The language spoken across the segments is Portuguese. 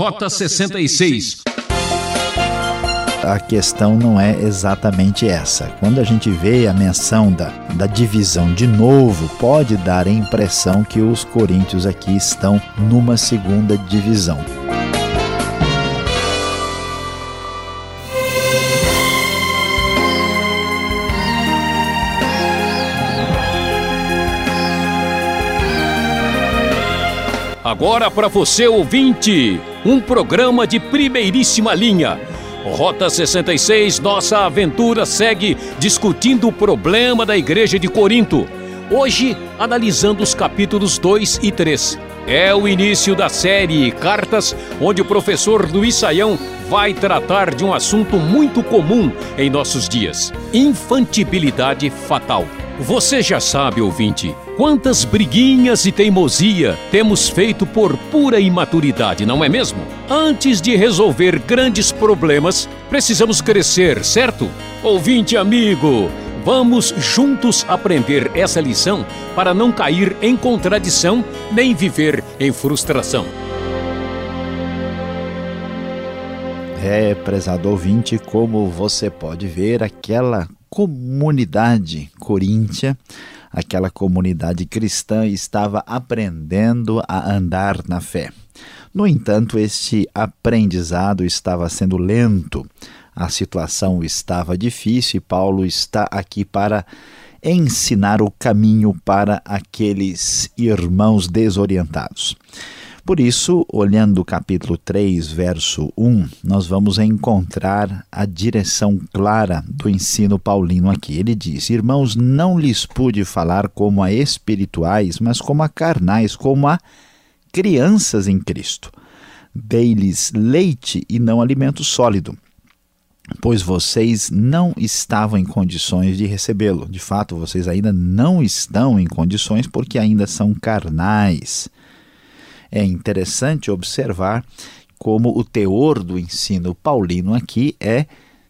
Rota 66 a questão não é exatamente essa. Quando a gente vê a menção da, da divisão de novo, pode dar a impressão que os coríntios aqui estão numa segunda divisão. Agora para você ouvinte, um programa de primeiríssima linha Rota 66, nossa aventura segue discutindo o problema da igreja de Corinto. Hoje, analisando os capítulos 2 e 3. É o início da série Cartas, onde o professor Luiz Saião vai tratar de um assunto muito comum em nossos dias: infantibilidade fatal. Você já sabe, ouvinte, quantas briguinhas e teimosia temos feito por pura imaturidade, não é mesmo? Antes de resolver grandes problemas, precisamos crescer, certo? Ouvinte amigo, vamos juntos aprender essa lição para não cair em contradição nem viver em frustração. É, prezado ouvinte, como você pode ver, aquela comunidade coríntia, aquela comunidade cristã estava aprendendo a andar na fé. No entanto, este aprendizado estava sendo lento, a situação estava difícil e Paulo está aqui para ensinar o caminho para aqueles irmãos desorientados. Por isso, olhando o capítulo 3, verso 1, nós vamos encontrar a direção clara do ensino paulino aqui. Ele diz: Irmãos, não lhes pude falar como a espirituais, mas como a carnais, como a crianças em Cristo. Dei-lhes leite e não alimento sólido pois vocês não estavam em condições de recebê-lo. De fato, vocês ainda não estão em condições porque ainda são carnais. É interessante observar como o teor do ensino paulino aqui é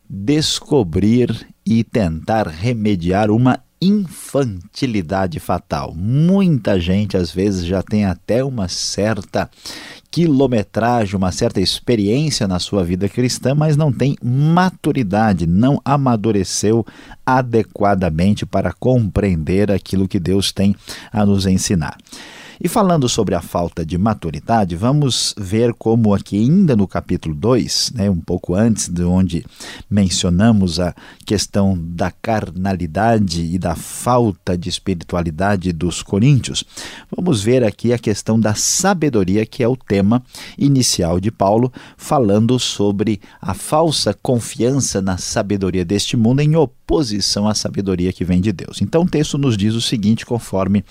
descobrir e tentar remediar uma infantilidade fatal. Muita gente às vezes já tem até uma certa quilometragem, uma certa experiência na sua vida cristã, mas não tem maturidade, não amadureceu adequadamente para compreender aquilo que Deus tem a nos ensinar. E falando sobre a falta de maturidade, vamos ver como aqui ainda no capítulo 2, né, um pouco antes de onde mencionamos a questão da carnalidade e da falta de espiritualidade dos coríntios, vamos ver aqui a questão da sabedoria, que é o tema inicial de Paulo, falando sobre a falsa confiança na sabedoria deste mundo em oposição à sabedoria que vem de Deus. Então o texto nos diz o seguinte, conforme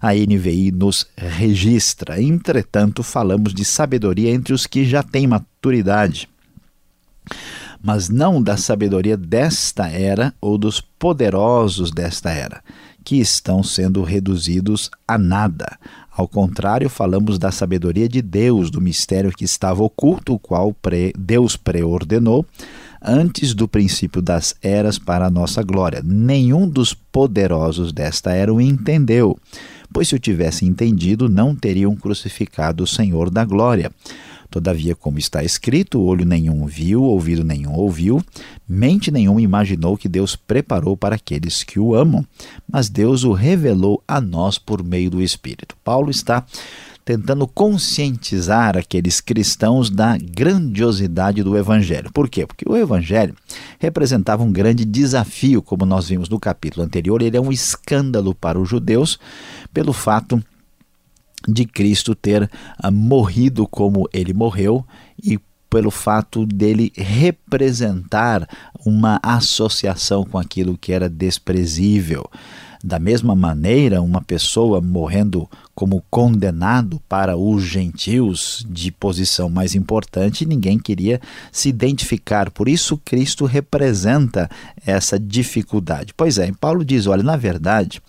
a NVI nos registra. Entretanto, falamos de sabedoria entre os que já têm maturidade, mas não da sabedoria desta era ou dos poderosos desta era, que estão sendo reduzidos a nada. Ao contrário, falamos da sabedoria de Deus, do mistério que estava oculto, o qual Deus preordenou antes do princípio das eras para a nossa glória. Nenhum dos poderosos desta era o entendeu pois se o tivessem entendido, não teriam crucificado o Senhor da glória. Todavia, como está escrito, olho nenhum viu, ouvido nenhum ouviu, mente nenhuma imaginou que Deus preparou para aqueles que o amam, mas Deus o revelou a nós por meio do Espírito. Paulo está tentando conscientizar aqueles cristãos da grandiosidade do Evangelho. Por quê? Porque o Evangelho representava um grande desafio, como nós vimos no capítulo anterior, ele é um escândalo para os judeus pelo fato de Cristo ter uh, morrido como ele morreu e pelo fato dele representar uma associação com aquilo que era desprezível. Da mesma maneira, uma pessoa morrendo como condenado para os gentios de posição mais importante, ninguém queria se identificar. Por isso, Cristo representa essa dificuldade. Pois é, Paulo diz: olha, na verdade,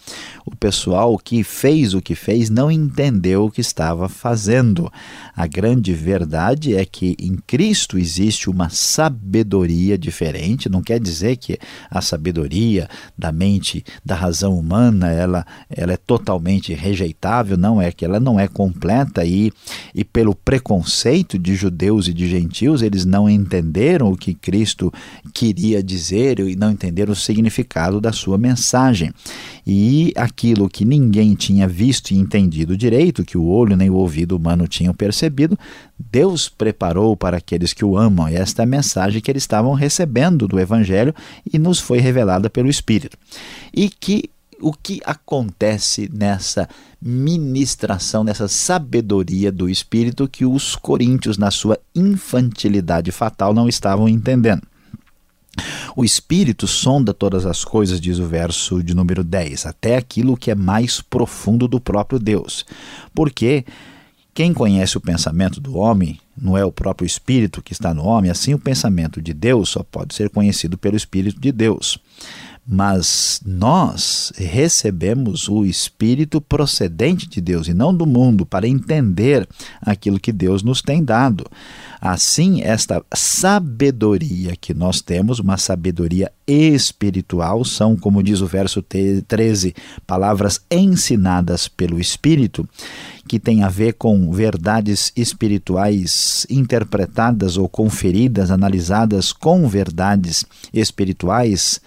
o pessoal que fez o que fez não entendeu o que estava fazendo. A grande verdade é que em Cristo existe uma sabedoria diferente, não quer dizer que a sabedoria da mente, da razão humana, ela, ela é totalmente rejeitável não é que ela não é completa e, e pelo preconceito de judeus e de gentios, eles não entenderam o que Cristo queria dizer e não entenderam o significado da sua mensagem. E aquilo que ninguém tinha visto e entendido direito, que o olho nem o ouvido humano tinham percebido, Deus preparou para aqueles que o amam. E esta é a mensagem que eles estavam recebendo do Evangelho e nos foi revelada pelo Espírito. E que o que acontece nessa ministração, nessa sabedoria do Espírito que os coríntios, na sua infantilidade fatal, não estavam entendendo. O Espírito sonda todas as coisas, diz o verso de número 10, até aquilo que é mais profundo do próprio Deus. Porque quem conhece o pensamento do homem não é o próprio Espírito que está no homem, assim o pensamento de Deus só pode ser conhecido pelo Espírito de Deus mas nós recebemos o Espírito procedente de Deus e não do mundo para entender aquilo que Deus nos tem dado. Assim, esta sabedoria que nós temos, uma sabedoria espiritual, são, como diz o verso 13, palavras ensinadas pelo Espírito, que tem a ver com verdades espirituais interpretadas ou conferidas, analisadas com verdades espirituais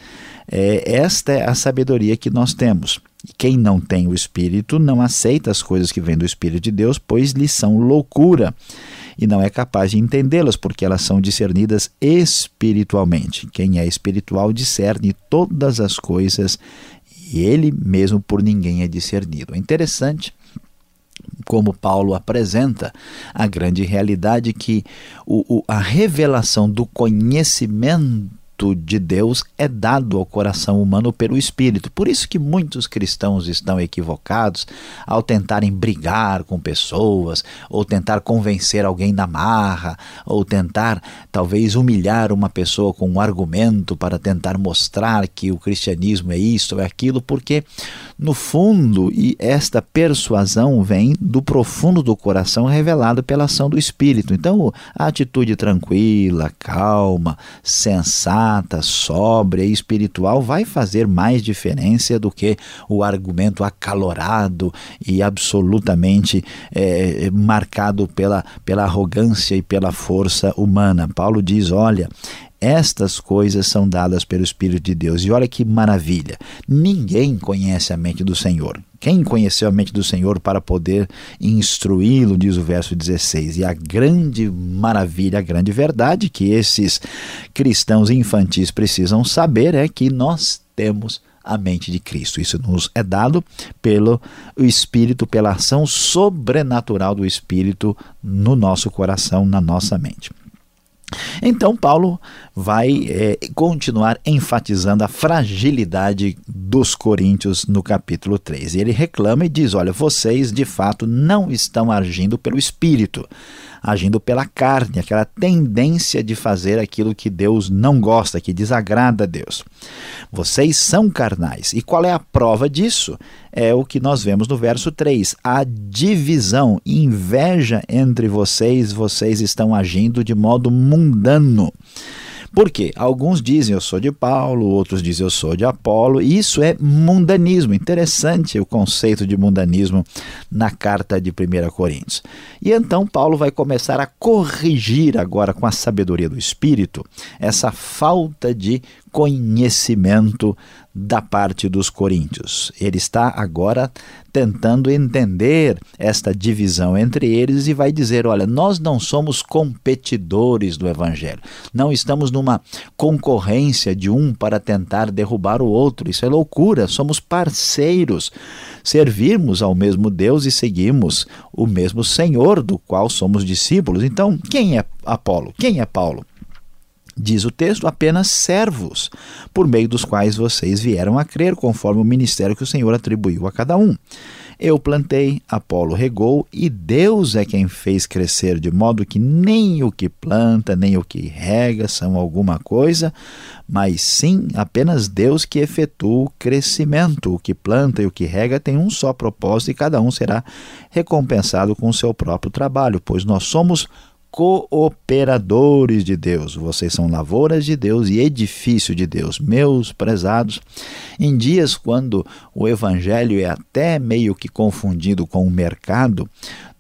é, esta é a sabedoria que nós temos. E quem não tem o Espírito não aceita as coisas que vêm do Espírito de Deus, pois lhes são loucura e não é capaz de entendê-las, porque elas são discernidas espiritualmente. Quem é espiritual discerne todas as coisas e ele mesmo por ninguém é discernido. É interessante como Paulo apresenta a grande realidade que o, o, a revelação do conhecimento De Deus é dado ao coração humano pelo Espírito. Por isso que muitos cristãos estão equivocados ao tentarem brigar com pessoas, ou tentar convencer alguém na marra, ou tentar talvez humilhar uma pessoa com um argumento para tentar mostrar que o cristianismo é isso ou é aquilo, porque no fundo, e esta persuasão vem do profundo do coração revelado pela ação do Espírito. Então, a atitude tranquila, calma, sensata, sóbria e espiritual vai fazer mais diferença do que o argumento acalorado e absolutamente é, marcado pela, pela arrogância e pela força humana. Paulo diz: olha, estas coisas são dadas pelo Espírito de Deus. E olha que maravilha! Ninguém conhece a mente do Senhor. Quem conheceu a mente do Senhor para poder instruí-lo, diz o verso 16. E a grande maravilha, a grande verdade que esses cristãos infantis precisam saber é que nós temos a mente de Cristo. Isso nos é dado pelo Espírito, pela ação sobrenatural do Espírito no nosso coração, na nossa mente. Então, Paulo vai é, continuar enfatizando a fragilidade dos coríntios no capítulo 3. E ele reclama e diz: Olha, vocês de fato não estão agindo pelo espírito, agindo pela carne, aquela tendência de fazer aquilo que Deus não gosta, que desagrada a Deus. Vocês são carnais. E qual é a prova disso? É o que nós vemos no verso 3. A divisão, inveja entre vocês, vocês estão agindo de modo mundano. Por quê? Alguns dizem eu sou de Paulo, outros dizem eu sou de Apolo, e isso é mundanismo. Interessante o conceito de mundanismo na carta de 1 Coríntios. E então Paulo vai começar a corrigir agora com a sabedoria do Espírito essa falta de conhecimento da parte dos coríntios. Ele está agora tentando entender esta divisão entre eles e vai dizer: olha, nós não somos competidores do evangelho, não estamos numa concorrência de um para tentar derrubar o outro. Isso é loucura, somos parceiros. Servirmos ao mesmo Deus e seguimos o mesmo Senhor do qual somos discípulos. Então, quem é Apolo? Quem é Paulo? Diz o texto, apenas servos, por meio dos quais vocês vieram a crer, conforme o ministério que o Senhor atribuiu a cada um. Eu plantei, Apolo regou, e Deus é quem fez crescer, de modo que nem o que planta, nem o que rega são alguma coisa, mas sim apenas Deus que efetua o crescimento. O que planta e o que rega tem um só propósito, e cada um será recompensado com o seu próprio trabalho, pois nós somos cooperadores de Deus. Vocês são lavouras de Deus e edifício de Deus. Meus prezados, em dias quando o evangelho é até meio que confundido com o mercado,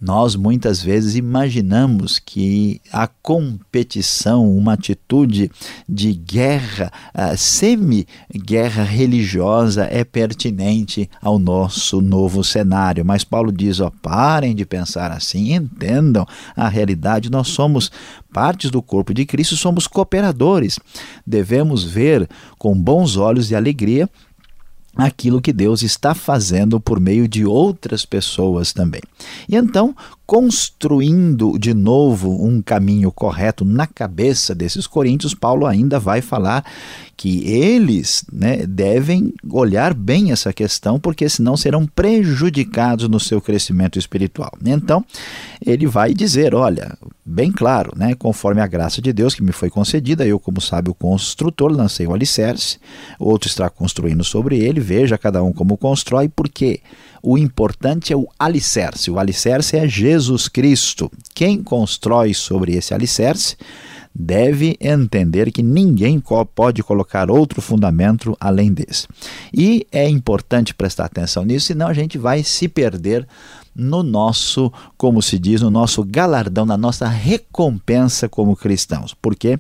nós muitas vezes imaginamos que a competição, uma atitude de guerra, semi-guerra religiosa é pertinente ao nosso novo cenário. Mas Paulo diz: ó, parem de pensar assim, entendam a realidade. Nós somos partes do corpo de Cristo, somos cooperadores. Devemos ver com bons olhos e alegria aquilo que Deus está fazendo por meio de outras pessoas também. E então, construindo de novo um caminho correto na cabeça desses coríntios, Paulo ainda vai falar que eles né, devem olhar bem essa questão, porque senão serão prejudicados no seu crescimento espiritual. Então, ele vai dizer: olha, bem claro, né, conforme a graça de Deus que me foi concedida, eu, como sábio construtor, lancei o alicerce, outro está construindo sobre ele, veja cada um como constrói, porque o importante é o alicerce. O alicerce é Jesus Cristo. Quem constrói sobre esse alicerce deve entender que ninguém pode colocar outro fundamento além desse. E é importante prestar atenção nisso, senão a gente vai se perder no nosso, como se diz, no nosso galardão, na nossa recompensa como cristãos. Porque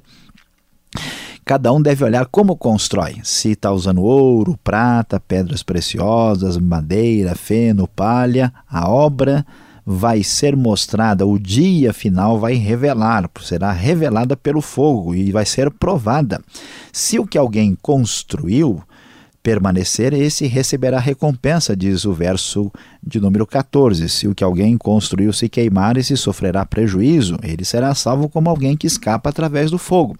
cada um deve olhar como constrói. Se está usando ouro, prata, pedras preciosas, madeira, feno, palha, a obra vai ser mostrada, o dia final vai revelar, será revelada pelo fogo e vai ser provada. Se o que alguém construiu permanecer, esse receberá recompensa, diz o verso de número 14. Se o que alguém construiu se queimar, esse sofrerá prejuízo, ele será salvo como alguém que escapa através do fogo.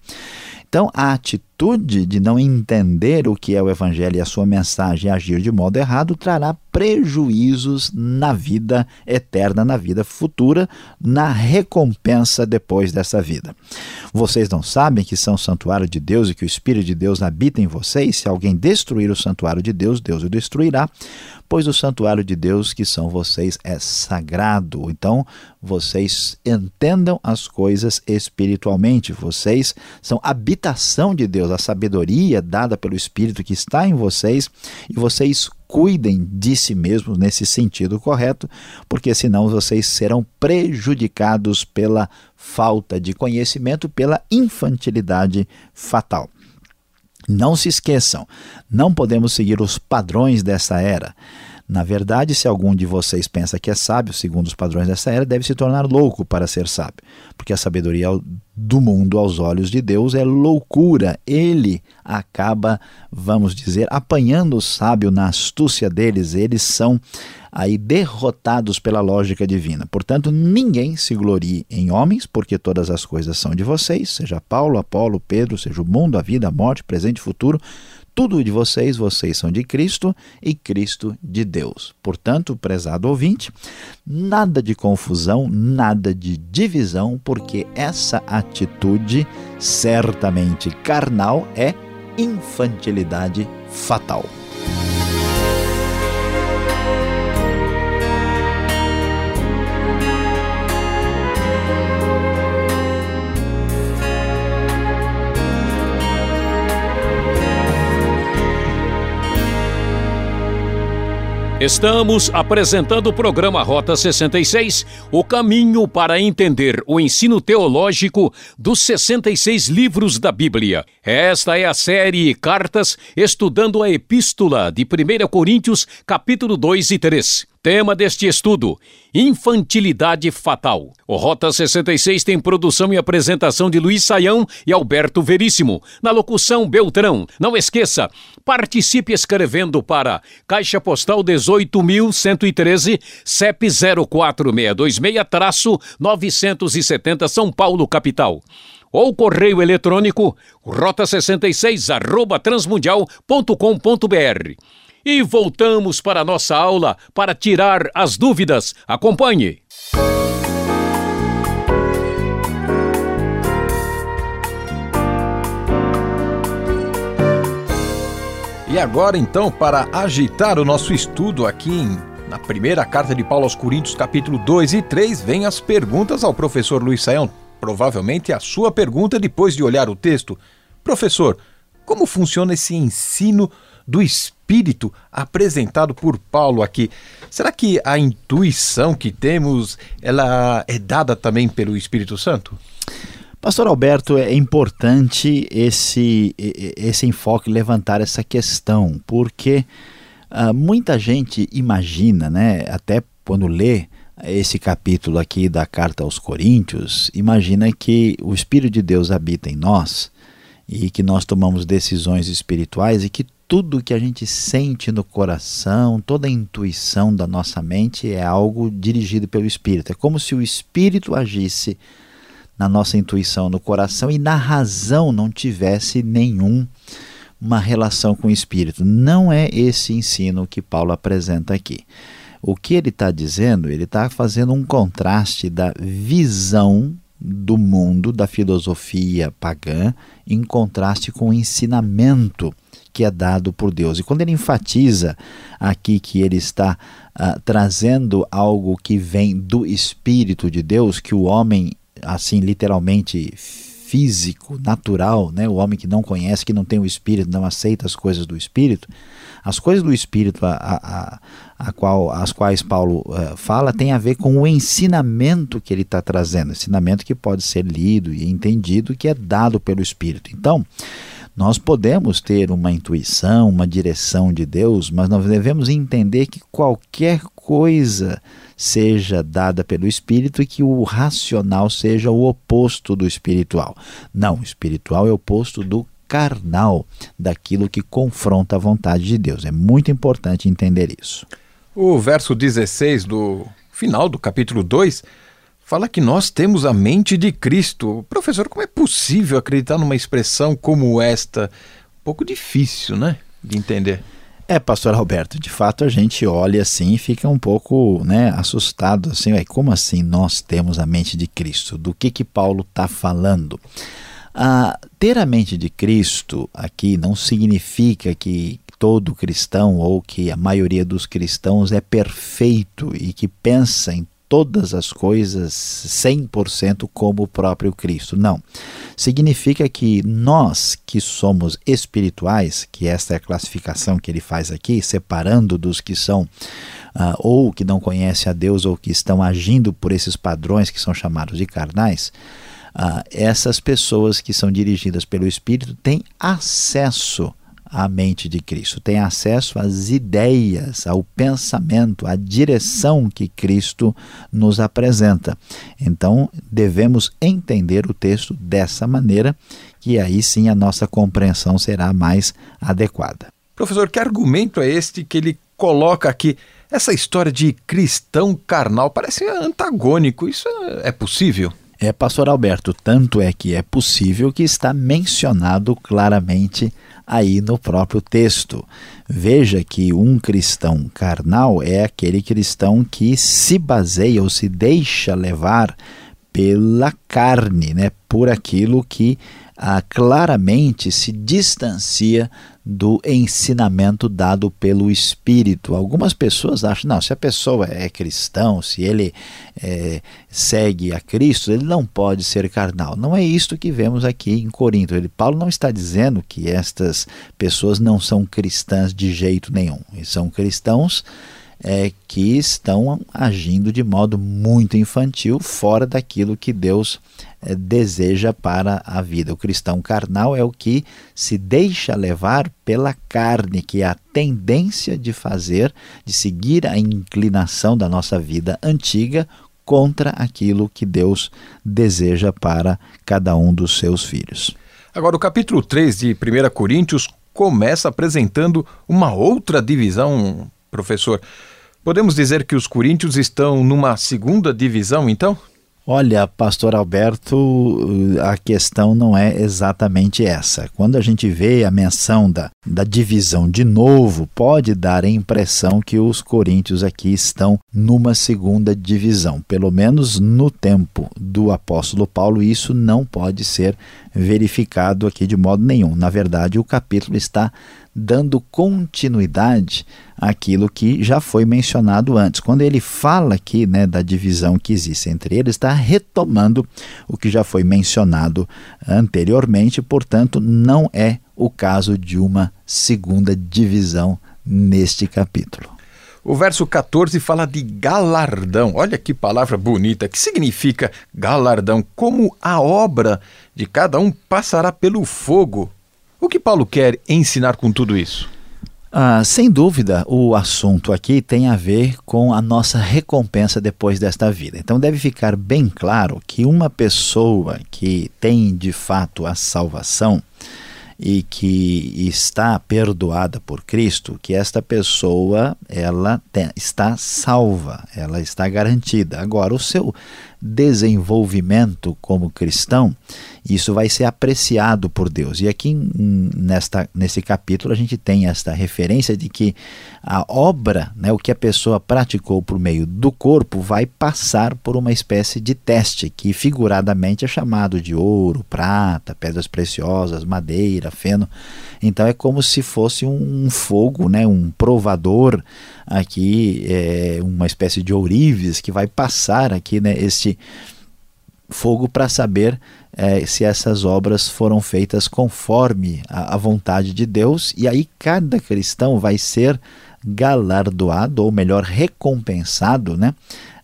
Então, a atitude de não entender o que é o Evangelho e a sua mensagem e agir de modo errado trará prejuízos na vida eterna, na vida futura, na recompensa depois dessa vida. Vocês não sabem que são santuário de Deus e que o Espírito de Deus habita em vocês? Se alguém destruir o santuário de Deus, Deus o destruirá, pois o santuário de Deus que são vocês é sagrado. Então, vocês entendam as coisas espiritualmente. Vocês são habitação de Deus, a sabedoria dada pelo Espírito que está em vocês, e vocês cuidem de si mesmos nesse sentido correto, porque senão vocês serão prejudicados pela falta de conhecimento, pela infantilidade fatal. Não se esqueçam, não podemos seguir os padrões dessa era. Na verdade, se algum de vocês pensa que é sábio, segundo os padrões dessa era, deve se tornar louco para ser sábio, porque a sabedoria do mundo aos olhos de Deus é loucura. Ele acaba, vamos dizer, apanhando o sábio na astúcia deles. Eles são aí derrotados pela lógica divina. Portanto, ninguém se glorie em homens, porque todas as coisas são de vocês, seja Paulo, Apolo, Pedro, seja o mundo, a vida, a morte, presente e futuro, tudo de vocês, vocês são de Cristo e Cristo de Deus. Portanto, prezado ouvinte, nada de confusão, nada de divisão, porque essa atitude, certamente carnal, é infantilidade fatal. Estamos apresentando o programa Rota 66, o caminho para entender o ensino teológico dos 66 livros da Bíblia. Esta é a série Cartas estudando a epístola de 1 Coríntios, capítulo 2 e 3. Tema deste estudo: Infantilidade Fatal. O Rota 66 tem produção e apresentação de Luiz Saião e Alberto Veríssimo. Na locução, Beltrão. Não esqueça, participe escrevendo para Caixa Postal 18.113, CEP 04626-970 São Paulo, capital ou correio eletrônico rota66 arroba transmundial.com.br. E voltamos para a nossa aula para tirar as dúvidas. Acompanhe! E agora, então, para agitar o nosso estudo aqui em, na primeira carta de Paulo aos Coríntios, capítulo 2 e 3, vem as perguntas ao professor Luiz Saião. provavelmente a sua pergunta depois de olhar o texto. Professor, como funciona esse ensino do Espírito apresentado por Paulo aqui? Será que a intuição que temos ela é dada também pelo Espírito Santo? Pastor Alberto, é importante esse, esse enfoque, levantar essa questão, porque uh, muita gente imagina, né, até quando lê esse capítulo aqui da carta aos Coríntios, imagina que o Espírito de Deus habita em nós e que nós tomamos decisões espirituais e que tudo que a gente sente no coração, toda a intuição da nossa mente é algo dirigido pelo Espírito. É como se o Espírito agisse na nossa intuição, no coração e na razão não tivesse nenhum uma relação com o espírito. Não é esse ensino que Paulo apresenta aqui. O que ele está dizendo, ele está fazendo um contraste da visão do mundo, da filosofia pagã, em contraste com o ensinamento que é dado por Deus. E quando ele enfatiza aqui que ele está uh, trazendo algo que vem do Espírito de Deus, que o homem assim literalmente físico, natural, né? o homem que não conhece, que não tem o Espírito, não aceita as coisas do Espírito, as coisas do Espírito a, a, a qual, as quais Paulo uh, fala tem a ver com o ensinamento que ele está trazendo, ensinamento que pode ser lido e entendido, que é dado pelo Espírito. Então, nós podemos ter uma intuição, uma direção de Deus, mas nós devemos entender que qualquer coisa seja dada pelo espírito e que o racional seja o oposto do espiritual. Não, o espiritual é o oposto do carnal, daquilo que confronta a vontade de Deus. É muito importante entender isso. O verso 16 do final do capítulo 2 fala que nós temos a mente de Cristo. Professor, como é possível acreditar numa expressão como esta? Um pouco difícil, né? De entender. É, pastor Alberto, de fato a gente olha assim e fica um pouco né, assustado, assim, ué, como assim nós temos a mente de Cristo? Do que que Paulo está falando? Ah, ter a mente de Cristo aqui não significa que todo cristão ou que a maioria dos cristãos é perfeito e que pensa em todas as coisas 100% como o próprio Cristo. Não. Significa que nós que somos espirituais, que esta é a classificação que ele faz aqui, separando dos que são uh, ou que não conhecem a Deus ou que estão agindo por esses padrões que são chamados de carnais, uh, essas pessoas que são dirigidas pelo Espírito têm acesso a mente de Cristo, tem acesso às ideias, ao pensamento, à direção que Cristo nos apresenta. Então, devemos entender o texto dessa maneira, que aí sim a nossa compreensão será mais adequada. Professor, que argumento é este que ele coloca aqui? Essa história de cristão carnal parece antagônico. Isso é possível? É, pastor Alberto, tanto é que é possível que está mencionado claramente aí no próprio texto. Veja que um cristão carnal é aquele cristão que se baseia ou se deixa levar pela carne, né? por aquilo que ah, claramente se distancia do ensinamento dado pelo Espírito. Algumas pessoas acham, não, se a pessoa é cristão, se ele é, segue a Cristo, ele não pode ser carnal. Não é isto que vemos aqui em Corinto. Ele, Paulo não está dizendo que estas pessoas não são cristãs de jeito nenhum. Eles são cristãos é, que estão agindo de modo muito infantil, fora daquilo que Deus deseja para a vida. O cristão carnal é o que se deixa levar pela carne, que é a tendência de fazer, de seguir a inclinação da nossa vida antiga contra aquilo que Deus deseja para cada um dos seus filhos. Agora, o capítulo 3 de 1 Coríntios começa apresentando uma outra divisão, professor. Podemos dizer que os coríntios estão numa segunda divisão, então? Olha, pastor Alberto, a questão não é exatamente essa. Quando a gente vê a menção da, da divisão de novo pode dar a impressão que os coríntios aqui estão numa segunda divisão. Pelo menos no tempo do apóstolo Paulo, isso não pode ser verificado aqui de modo nenhum. Na verdade, o capítulo está dando continuidade àquilo que já foi mencionado antes. Quando ele fala aqui né, da divisão que existe entre eles, está retomando o que já foi mencionado anteriormente, portanto, não é o caso de uma segunda divisão neste capítulo. O verso 14 fala de galardão. Olha que palavra bonita. Que significa galardão? Como a obra de cada um passará pelo fogo. O que Paulo quer ensinar com tudo isso? Ah, sem dúvida, o assunto aqui tem a ver com a nossa recompensa depois desta vida. Então, deve ficar bem claro que uma pessoa que tem de fato a salvação, e que está perdoada por Cristo, que esta pessoa ela tem, está salva, ela está garantida. Agora, o seu desenvolvimento como cristão, isso vai ser apreciado por Deus. E aqui nesta, nesse capítulo a gente tem esta referência de que a obra, né, o que a pessoa praticou por meio do corpo, vai passar por uma espécie de teste, que figuradamente é chamado de ouro, prata, pedras preciosas, madeira, feno. Então é como se fosse um fogo, né, um provador aqui, é, uma espécie de ourives que vai passar aqui né, este fogo para saber é, se essas obras foram feitas conforme a, a, vontade de Deus, e aí cada cristão vai ser galardoado, ou melhor, recompensado, né,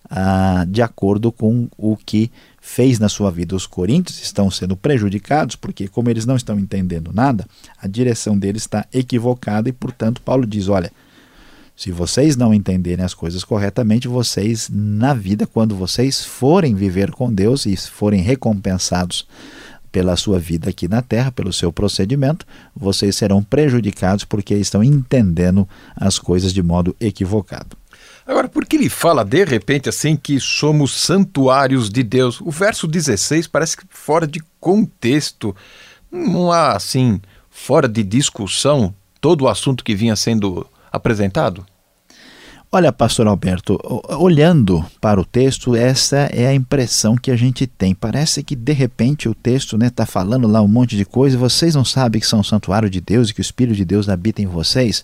ah, de acordo com o que fez na sua vida. Os coríntios estão sendo prejudicados porque, como eles não estão entendendo nada, a direção deles está equivocada e, portanto, Paulo diz: olha. Se vocês não entenderem as coisas corretamente, vocês, na vida, quando vocês forem viver com Deus e forem recompensados pela sua vida aqui na terra, pelo seu procedimento, vocês serão prejudicados porque estão entendendo as coisas de modo equivocado. Agora, por que ele fala de repente assim que somos santuários de Deus? O verso 16 parece fora de contexto. Não há assim, fora de discussão, todo o assunto que vinha sendo apresentado? Olha, pastor Alberto, olhando para o texto, essa é a impressão que a gente tem. Parece que de repente o texto está né, tá falando lá um monte de coisa vocês não sabem que são o santuário de Deus e que o Espírito de Deus habita em vocês.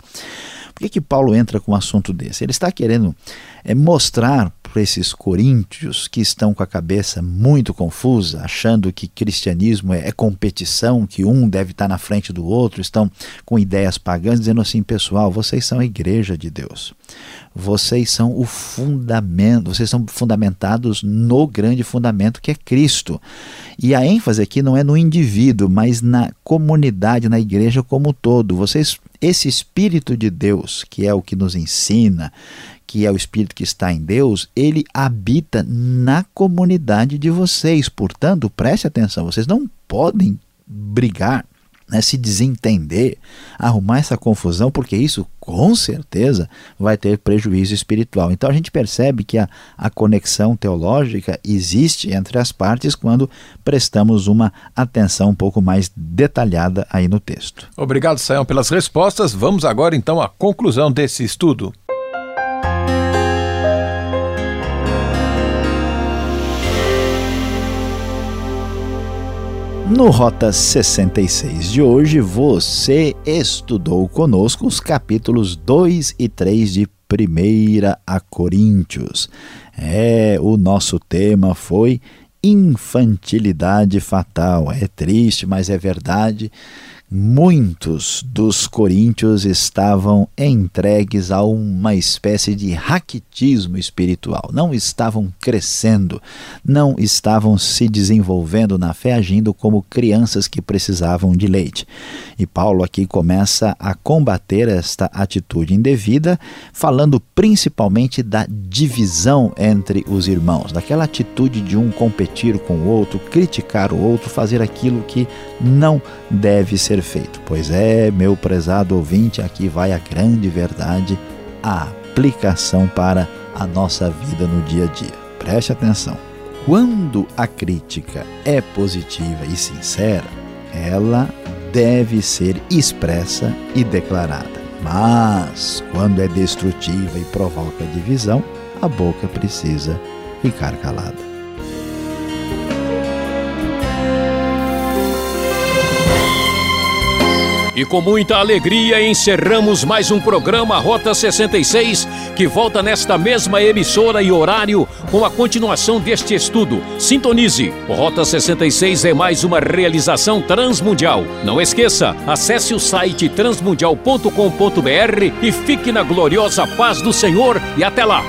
Por que, que Paulo entra com um assunto desse? Ele está querendo é, mostrar para esses coríntios que estão com a cabeça muito confusa, achando que cristianismo é, é competição, que um deve estar na frente do outro, estão com ideias pagãs, dizendo assim: pessoal, vocês são a igreja de Deus. Vocês são o fundamento, vocês são fundamentados no grande fundamento que é Cristo. E a ênfase aqui não é no indivíduo, mas na comunidade, na igreja como um todo. Vocês esse Espírito de Deus, que é o que nos ensina, que é o Espírito que está em Deus, ele habita na comunidade de vocês. Portanto, preste atenção, vocês não podem brigar, né, se desentender, arrumar essa confusão, porque isso com certeza vai ter prejuízo espiritual. Então a gente percebe que a, a conexão teológica existe entre as partes quando prestamos uma atenção um pouco mais detalhada aí no texto. Obrigado, Sayão, pelas respostas. Vamos agora então à conclusão desse estudo. No Rota 66 de hoje, você estudou conosco os capítulos 2 e 3 de 1 a Coríntios. É, o nosso tema foi infantilidade fatal. É triste, mas é verdade. Muitos dos coríntios estavam entregues a uma espécie de raquitismo espiritual, não estavam crescendo, não estavam se desenvolvendo na fé, agindo como crianças que precisavam de leite. E Paulo aqui começa a combater esta atitude indevida, falando principalmente da divisão entre os irmãos, daquela atitude de um competir com o outro, criticar o outro, fazer aquilo que não deve ser feito. Pois é, meu prezado ouvinte, aqui vai a grande verdade, a aplicação para a nossa vida no dia a dia. Preste atenção. Quando a crítica é positiva e sincera, ela deve ser expressa e declarada. Mas, quando é destrutiva e provoca divisão, a boca precisa ficar calada. E com muita alegria encerramos mais um programa Rota 66, que volta nesta mesma emissora e horário com a continuação deste estudo. Sintonize. Rota 66 é mais uma realização transmundial. Não esqueça, acesse o site transmundial.com.br e fique na gloriosa paz do Senhor e até lá.